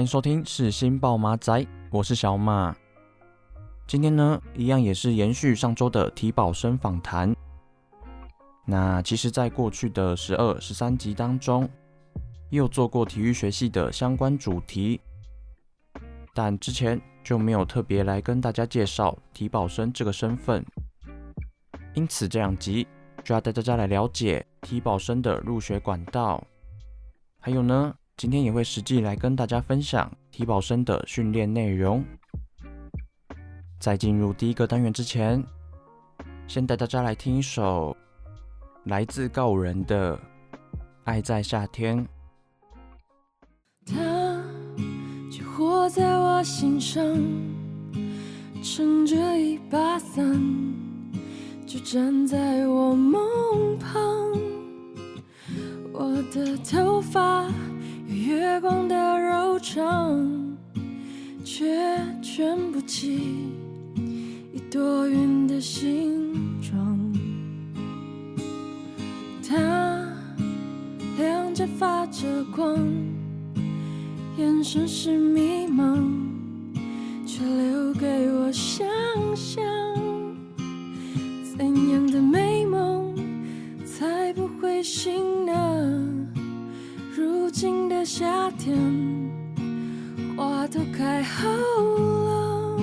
欢迎收听是新报马仔，我是小马。今天呢，一样也是延续上周的体保生访谈。那其实，在过去的十二、十三集当中，也有做过体育学系的相关主题，但之前就没有特别来跟大家介绍体保生这个身份。因此，这两集就要带大家来了解体保生的入学管道，还有呢，今天也会实际来跟大家分享体保生的训练内容。在进入第一个单元之前，先带大家来听一首。来自告五人的《爱在夏天》，他就活在我心上，撑着一把伞，就站在我梦旁。我的头发月光的柔长，却卷不起一朵云的形状。他亮着发着光，眼神是迷茫，却留给我想象。怎样的美梦才不会醒？夏天，花都开好了，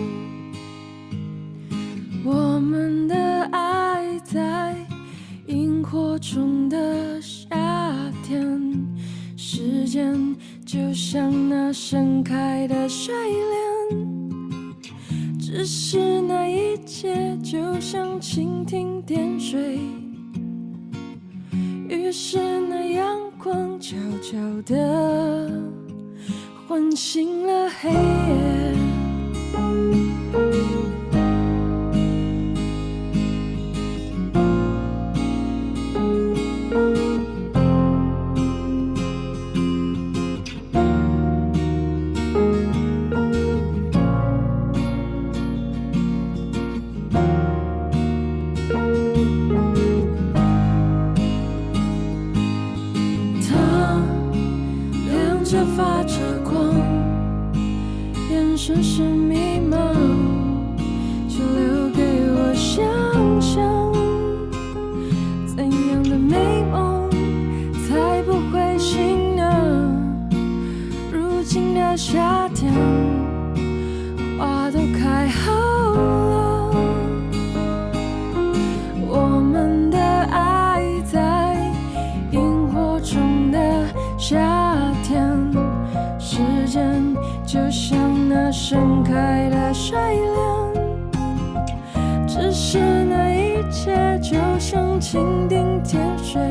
我们的爱在。萤火虫的夏天，时间就像那盛开的睡莲，只是那一切就像蜻蜓点水，于是那阳光悄悄地唤醒了黑夜。上蜻蜓点水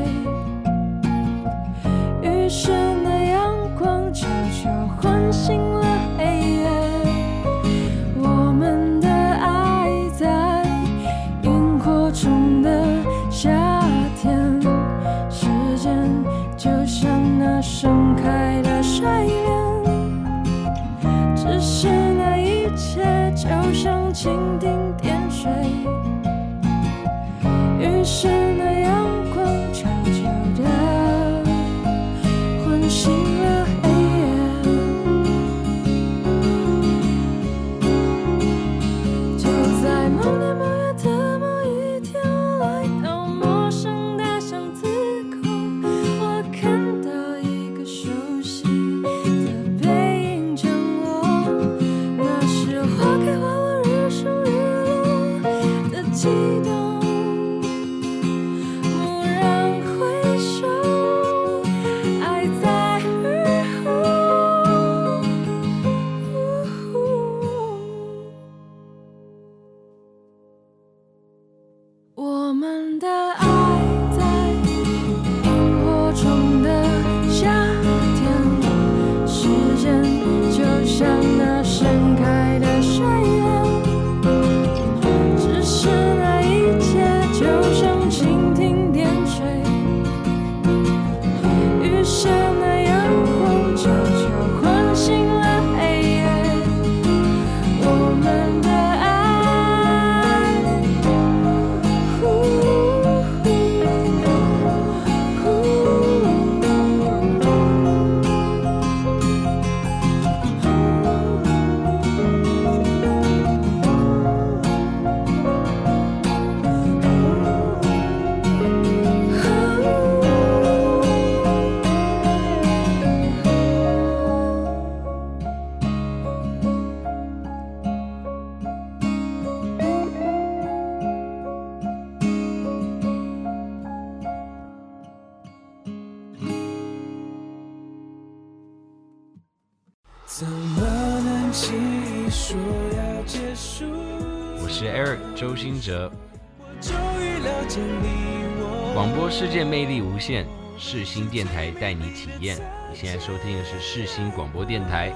魅力无限，世新电台带你体验。你现在收听的是世新广播电台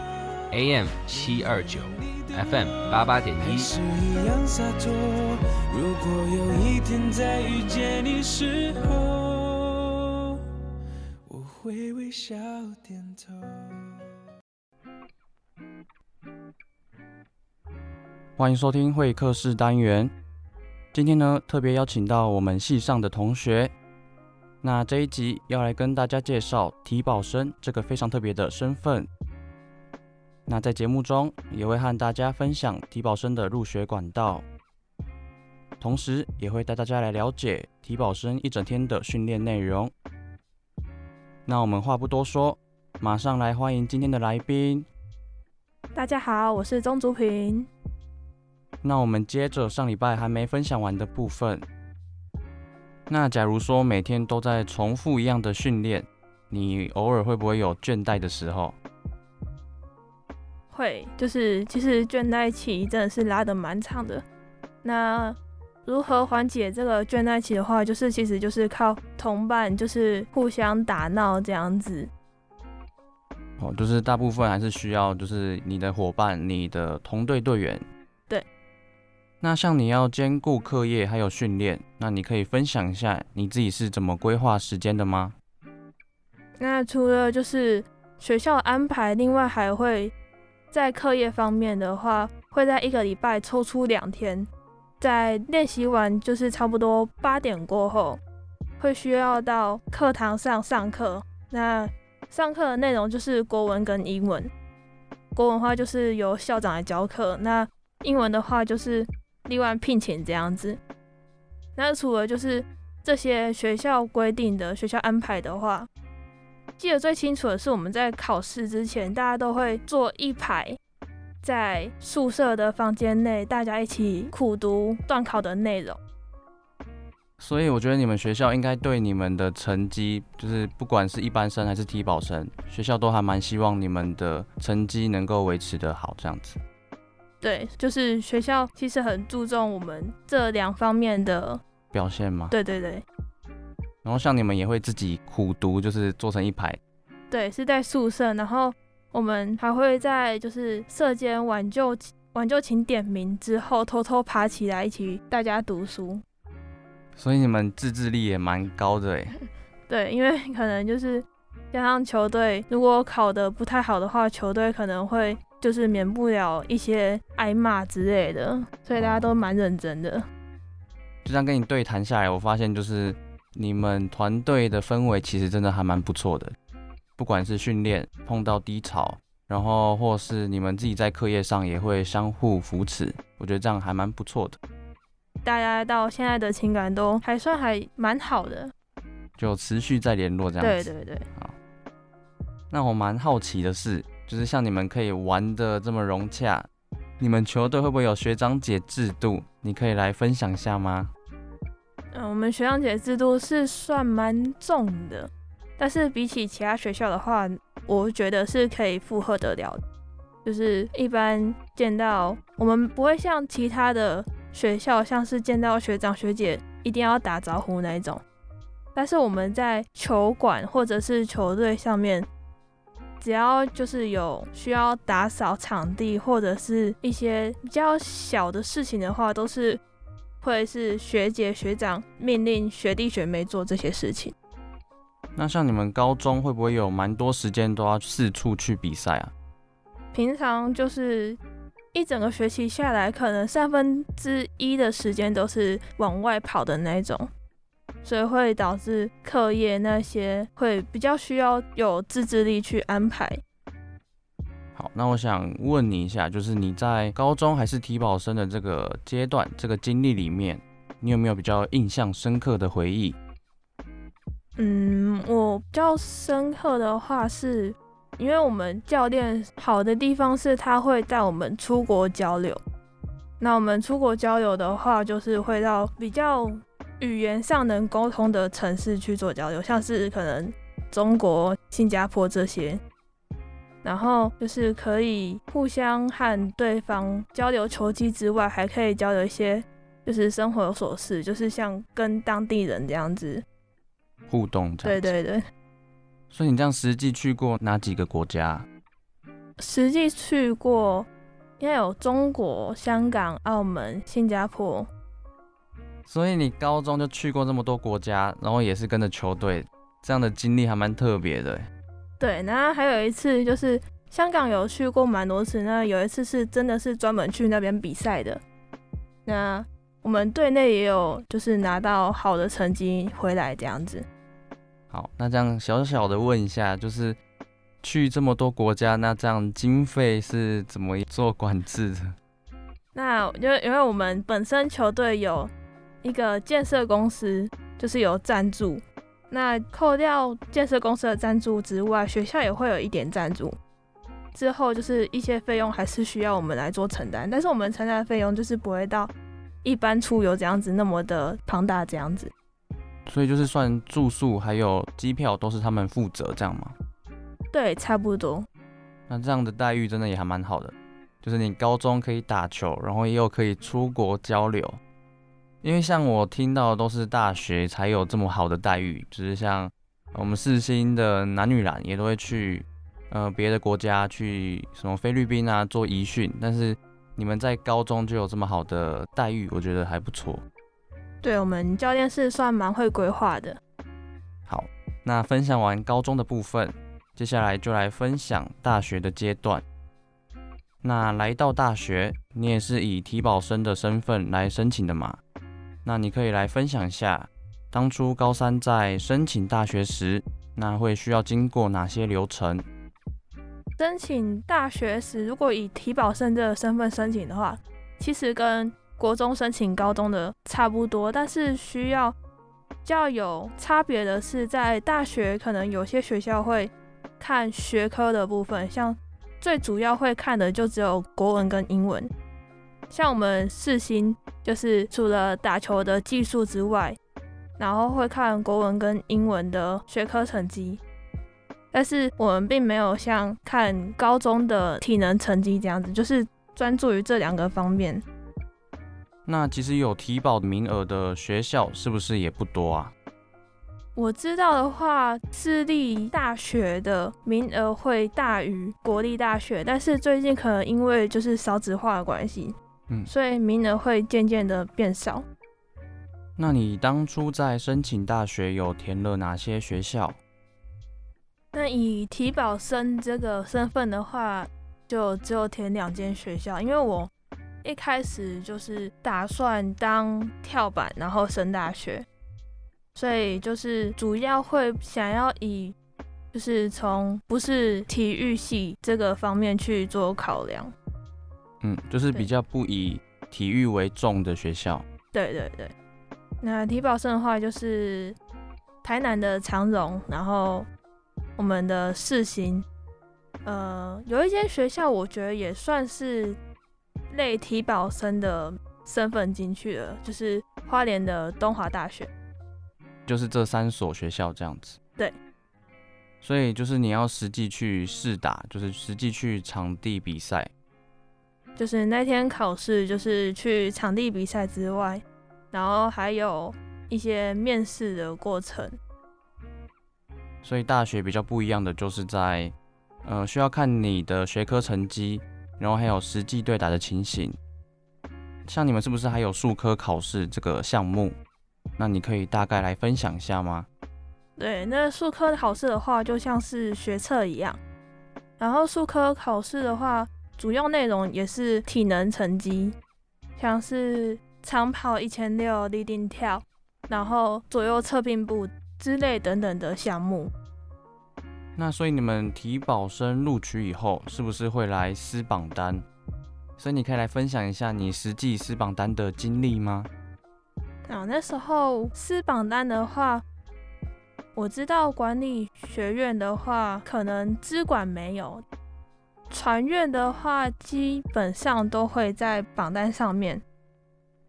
，AM 七二九，FM 八八点一。是一样洒脱。如果有一天再遇见你时候，我会微笑点头。欢迎收听会客室单元。今天呢，特别邀请到我们系上的同学。那这一集要来跟大家介绍体保生这个非常特别的身份。那在节目中也会和大家分享体保生的入学管道，同时也会带大家来了解体保生一整天的训练内容。那我们话不多说，马上来欢迎今天的来宾。大家好，我是钟竹平。那我们接着上礼拜还没分享完的部分。那假如说每天都在重复一样的训练，你偶尔会不会有倦怠的时候？会，就是其实倦怠期真的是拉得蛮长的。那如何缓解这个倦怠期的话，就是其实就是靠同伴，就是互相打闹这样子。哦，就是大部分还是需要就是你的伙伴，你的同队队员。那像你要兼顾课业还有训练，那你可以分享一下你自己是怎么规划时间的吗？那除了就是学校安排，另外还会在课业方面的话，会在一个礼拜抽出两天，在练习完就是差不多八点过后，会需要到课堂上上课。那上课的内容就是国文跟英文，国文的话就是由校长来教课，那英文的话就是。另外聘请这样子，那除了就是这些学校规定的学校安排的话，记得最清楚的是我们在考试之前，大家都会坐一排，在宿舍的房间内，大家一起苦读段考的内容。所以我觉得你们学校应该对你们的成绩，就是不管是一般生还是体保生，学校都还蛮希望你们的成绩能够维持得好这样子。对，就是学校其实很注重我们这两方面的表现嘛？对对对。然后像你们也会自己苦读，就是做成一排。对，是在宿舍，然后我们还会在就是舍间挽救挽救请点名之后，偷偷爬起来一起大家读书。所以你们自制力也蛮高的哎。对，因为可能就是加上球队，如果考得不太好的话，球队可能会。就是免不了一些挨骂之类的，所以大家都蛮认真的。就这样跟你对谈下来，我发现就是你们团队的氛围其实真的还蛮不错的。不管是训练碰到低潮，然后或是你们自己在课业上也会相互扶持，我觉得这样还蛮不错的。大家到现在的情感都还算还蛮好的，就持续在联络这样子。对对对。好，那我蛮好奇的是。就是像你们可以玩的这么融洽，你们球队会不会有学长姐制度？你可以来分享一下吗？嗯，我们学长姐制度是算蛮重的，但是比起其他学校的话，我觉得是可以负荷得了。就是一般见到我们不会像其他的学校，像是见到学长学姐一定要打招呼那一种，但是我们在球馆或者是球队上面。只要就是有需要打扫场地或者是一些比较小的事情的话，都是会是学姐学长命令学弟学妹做这些事情。那像你们高中会不会有蛮多时间都要四处去比赛啊？平常就是一整个学期下来，可能三分之一的时间都是往外跑的那种。所以会导致课业那些会比较需要有自制力去安排。好，那我想问你一下，就是你在高中还是体保生的这个阶段、这个经历里面，你有没有比较印象深刻的回忆？嗯，我比较深刻的话是，因为我们教练好的地方是他会带我们出国交流。那我们出国交流的话，就是会到比较。语言上能沟通的城市去做交流，像是可能中国、新加坡这些，然后就是可以互相和对方交流球技之外，还可以交流一些就是生活琐事，就是像跟当地人这样子互动。对对对。所以你这样实际去过哪几个国家？实际去过应该有中国、香港、澳门、新加坡。所以你高中就去过这么多国家，然后也是跟着球队，这样的经历还蛮特别的。对，然后还有一次就是香港有去过蛮多次，那有一次是真的是专门去那边比赛的。那我们队内也有就是拿到好的成绩回来这样子。好，那这样小小的问一下，就是去这么多国家，那这样经费是怎么做管制的？那因为因为我们本身球队有。一个建设公司就是有赞助，那扣掉建设公司的赞助之外，学校也会有一点赞助。之后就是一些费用还是需要我们来做承担，但是我们承担的费用就是不会到一般出游这样子那么的庞大这样子。所以就是算住宿还有机票都是他们负责这样吗？对，差不多。那这样的待遇真的也还蛮好的，就是你高中可以打球，然后也有可以出国交流。因为像我听到都是大学才有这么好的待遇，就是像我们四星的男女篮也都会去呃别的国家去什么菲律宾啊做移训，但是你们在高中就有这么好的待遇，我觉得还不错。对，我们教练是算蛮会规划的。好，那分享完高中的部分，接下来就来分享大学的阶段。那来到大学，你也是以体保生的身份来申请的吗？那你可以来分享一下，当初高三在申请大学时，那会需要经过哪些流程？申请大学时，如果以提保生这个身份申请的话，其实跟国中申请高中的差不多，但是需要较有差别的是，在大学可能有些学校会看学科的部分，像最主要会看的就只有国文跟英文。像我们四星，就是除了打球的技术之外，然后会看国文跟英文的学科成绩，但是我们并没有像看高中的体能成绩这样子，就是专注于这两个方面。那其实有体保名额的学校是不是也不多啊？我知道的话，私立大学的名额会大于国立大学，但是最近可能因为就是少子化的关系。嗯，所以名额会渐渐的变少。那你当初在申请大学有填了哪些学校？那以体保生这个身份的话，就只有填两间学校，因为我一开始就是打算当跳板，然后升大学，所以就是主要会想要以就是从不是体育系这个方面去做考量。嗯，就是比较不以体育为重的学校。对对对，那体保生的话，就是台南的长荣，然后我们的世新，呃，有一间学校，我觉得也算是类体保生的身份进去了，就是花莲的东华大学。就是这三所学校这样子。对。所以就是你要实际去试打，就是实际去场地比赛。就是那天考试，就是去场地比赛之外，然后还有一些面试的过程。所以大学比较不一样的，就是在呃，需要看你的学科成绩，然后还有实际对答的情形。像你们是不是还有数科考试这个项目？那你可以大概来分享一下吗？对，那数科考试的话，就像是学测一样。然后数科考试的话，主要内容也是体能成绩，像是长跑一千六、立定跳，然后左右侧并步之类等等的项目。那所以你们体保生录取以后，是不是会来撕榜单？所以你可以来分享一下你实际撕榜单的经历吗？啊，那时候撕榜单的话，我知道管理学院的话，可能资管没有；传院的话，基本上都会在榜单上面。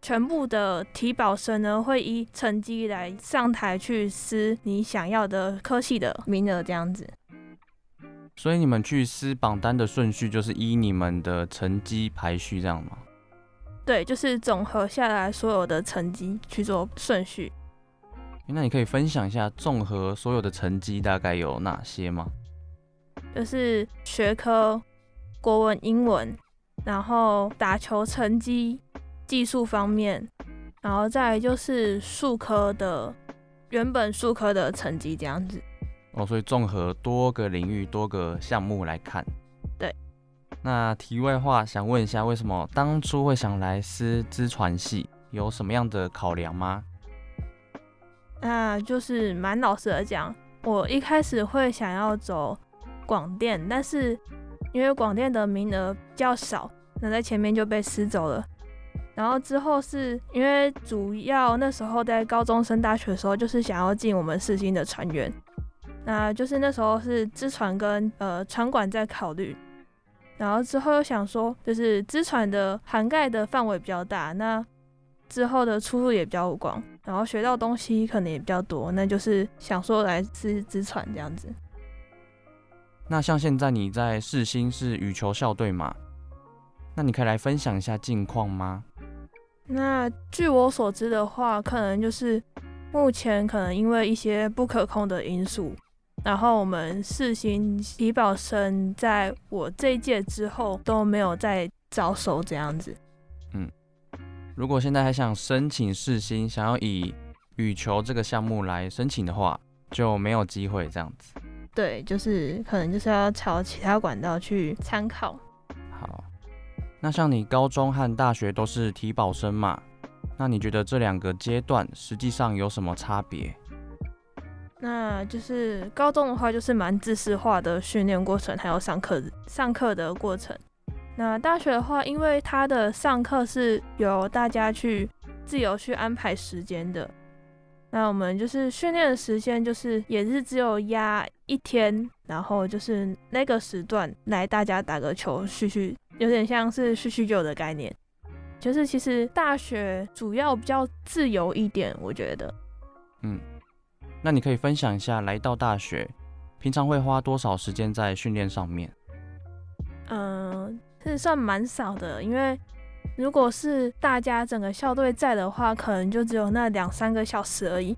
全部的提保生呢，会依成绩来上台去撕你想要的科系的名额，这样子。所以你们去撕榜单的顺序就是依你们的成绩排序这样吗？对，就是总和下来所有的成绩去做顺序。那你可以分享一下综合所有的成绩大概有哪些吗？就是学科、国文、英文，然后打球成绩、技术方面，然后再来就是数科的原本数科的成绩这样子。哦，所以综合多个领域、多个项目来看。对。那题外话，想问一下，为什么当初会想来师资传系？有什么样的考量吗？那就是蛮老实的讲，我一开始会想要走广电，但是因为广电的名额比较少，那在前面就被撕走了。然后之后是因为主要那时候在高中升大学的时候，就是想要进我们四新的船员。那就是那时候是支船跟呃船管在考虑，然后之后又想说，就是资传的涵盖的范围比较大，那之后的出路也比较广，然后学到东西可能也比较多，那就是想说来是资传这样子。那像现在你在世新是羽球校队嘛？那你可以来分享一下近况吗？那据我所知的话，可能就是目前可能因为一些不可控的因素。然后我们世新体保生在我这一届之后都没有再招收这样子。嗯，如果现在还想申请世新，想要以羽球这个项目来申请的话，就没有机会这样子。对，就是可能就是要朝其他管道去参考。好，那像你高中和大学都是体保生嘛？那你觉得这两个阶段实际上有什么差别？那就是高中的话，就是蛮知识化的训练过程，还有上课上课的过程。那大学的话，因为它的上课是由大家去自由去安排时间的，那我们就是训练的时间，就是也是只有压一天，然后就是那个时段来大家打个球叙叙，有点像是叙叙旧的概念。就是其实大学主要比较自由一点，我觉得，嗯。那你可以分享一下，来到大学，平常会花多少时间在训练上面？嗯，是算蛮少的，因为如果是大家整个校队在的话，可能就只有那两三个小时而已。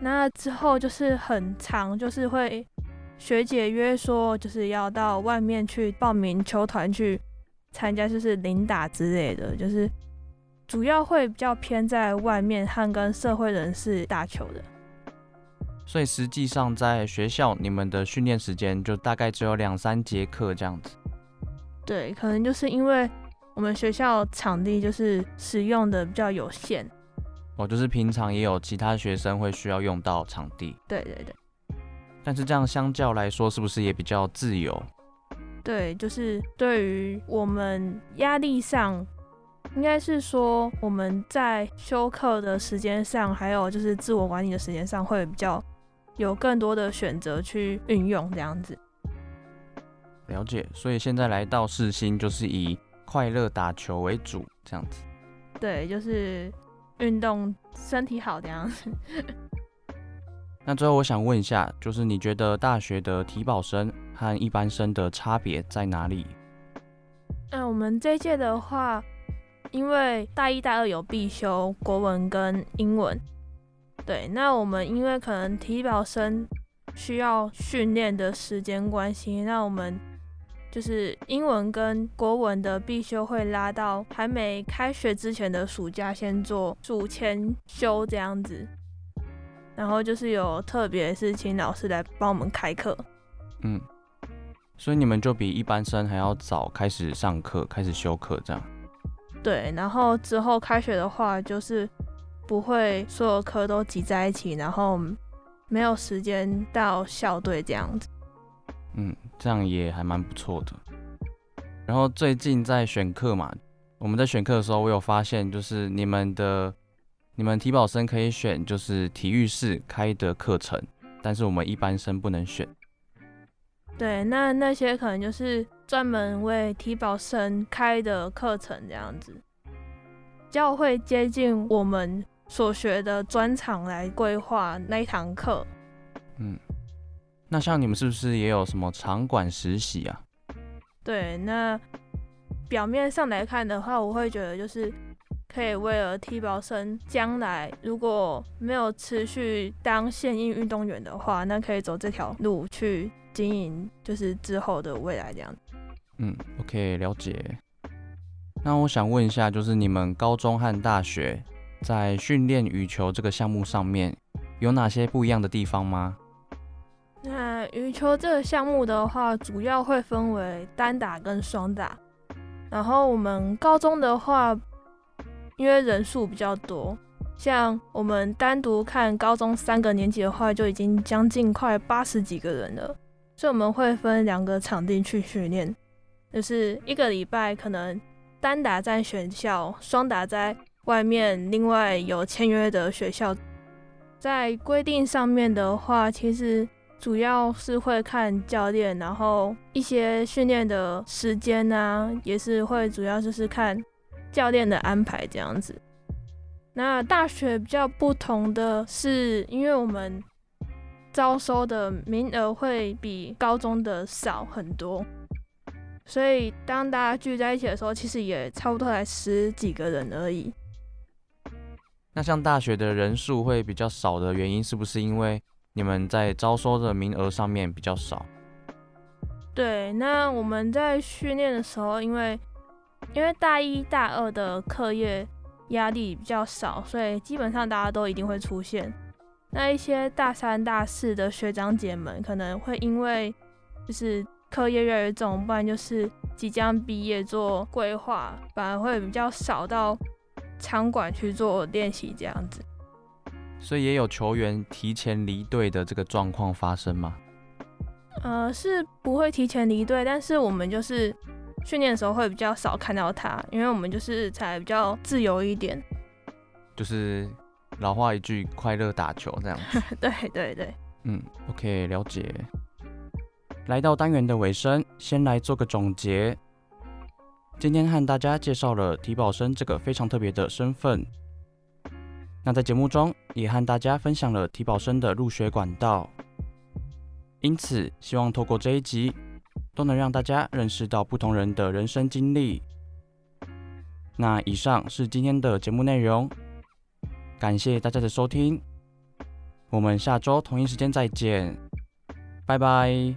那之后就是很长，就是会学姐约说，就是要到外面去报名球团去参加，就是领打之类的，就是主要会比较偏在外面和跟社会人士打球的。所以实际上在学校，你们的训练时间就大概只有两三节课这样子。对，可能就是因为我们学校场地就是使用的比较有限。哦，就是平常也有其他学生会需要用到场地。对对对。但是这样相较来说，是不是也比较自由？对，就是对于我们压力上，应该是说我们在休课的时间上，还有就是自我管理的时间上会比较。有更多的选择去运用这样子，了解。所以现在来到世新，就是以快乐打球为主，这样子。对，就是运动，身体好这样子。那最后我想问一下，就是你觉得大学的体保生和一般生的差别在哪里？嗯，我们这一届的话，因为大一、大二有必修国文跟英文。对，那我们因为可能体保生需要训练的时间关系，那我们就是英文跟国文的必修会拉到还没开学之前的暑假先做暑前修这样子，然后就是有特别是请老师来帮我们开课。嗯，所以你们就比一般生还要早开始上课，开始修课这样。对，然后之后开学的话，就是不会所有课都挤在一起，然后没有时间到校队这样子。嗯，这样也还蛮不错的。然后最近在选课嘛，我们在选课的时候，我有发现，就是你们的你们体保生可以选，就是体育室开的课程，但是我们一般生不能选。对，那那些可能就是专门为体保生开的课程，这样子，较会接近我们所学的专长来规划那一堂课。嗯，那像你们是不是也有什么场馆实习啊？对，那表面上来看的话，我会觉得就是可以为了体保生将来如果没有持续当现役运动员的话，那可以走这条路去。经营就是之后的未来这样。嗯，OK，了解。那我想问一下，就是你们高中和大学在训练羽球这个项目上面有哪些不一样的地方吗？那羽球这个项目的话，主要会分为单打跟双打。然后我们高中的话，因为人数比较多，像我们单独看高中三个年级的话，就已经将近快八十几个人了。所以我们会分两个场地去训练，就是一个礼拜可能单打在学校，双打在外面，另外有签约的学校。在规定上面的话，其实主要是会看教练，然后一些训练的时间啊，也是会主要就是看教练的安排这样子。那大学比较不同的是，因为我们招收的名额会比高中的少很多，所以当大家聚在一起的时候，其实也差不多才十几个人而已。那像大学的人数会比较少的原因，是不是因为你们在招收的名额上面比较少？对，那我们在训练的时候，因为因为大一大二的课业压力比较少，所以基本上大家都一定会出现。那一些大三、大四的学长姐们可能会因为就是课业越来越重，不然就是即将毕业做规划，反而会比较少到场馆去做练习这样子。所以也有球员提前离队的这个状况发生吗？呃，是不会提前离队，但是我们就是训练的时候会比较少看到他，因为我们就是才比较自由一点，就是。老话一句，快乐打球这样子。对对对，嗯，OK，了解。来到单元的尾声，先来做个总结。今天和大家介绍了体保生这个非常特别的身份。那在节目中也和大家分享了体保生的入学管道。因此，希望透过这一集，都能让大家认识到不同人的人生经历。那以上是今天的节目内容。感谢大家的收听，我们下周同一时间再见，拜拜，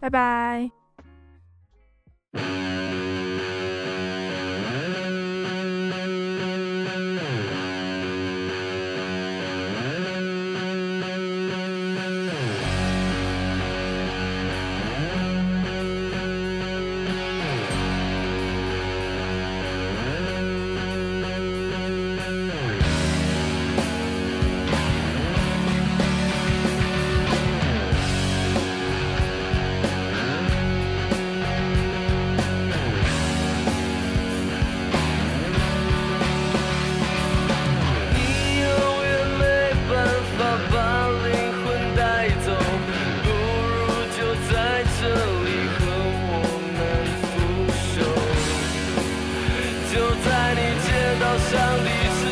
拜拜。sound is